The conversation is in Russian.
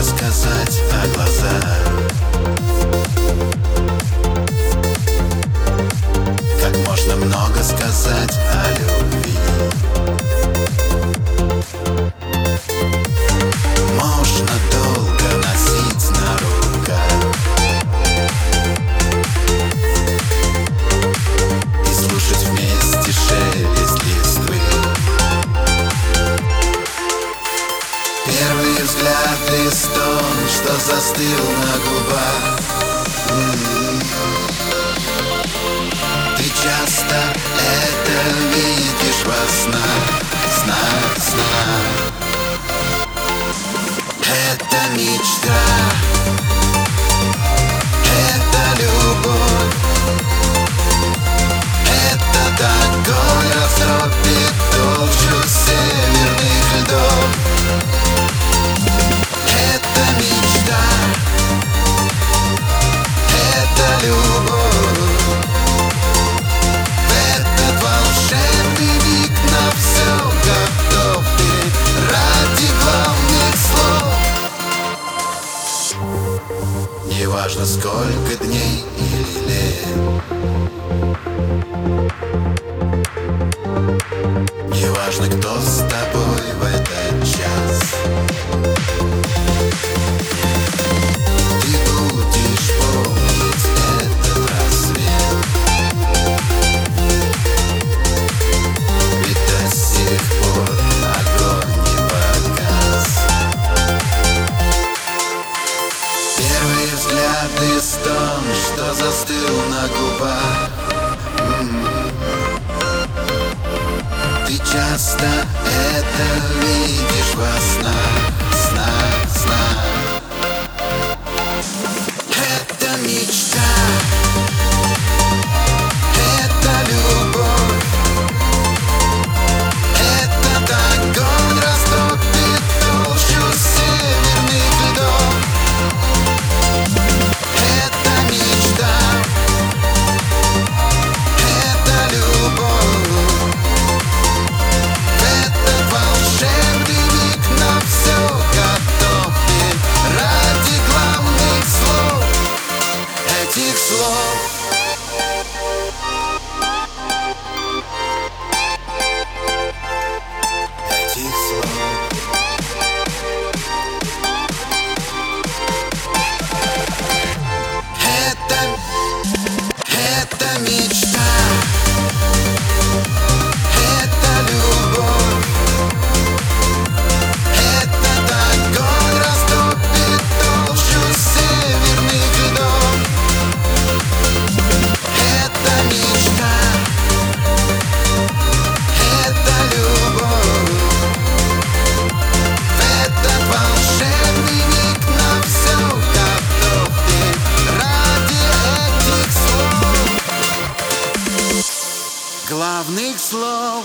Рассказать о глазах. остров застыл на губах. Ты часто это видишь во снах, снах, снах. Это мечта. неважно сколько дней или лет. Или стон, что застыл на губах. Ты часто это видишь во снах. ночь слов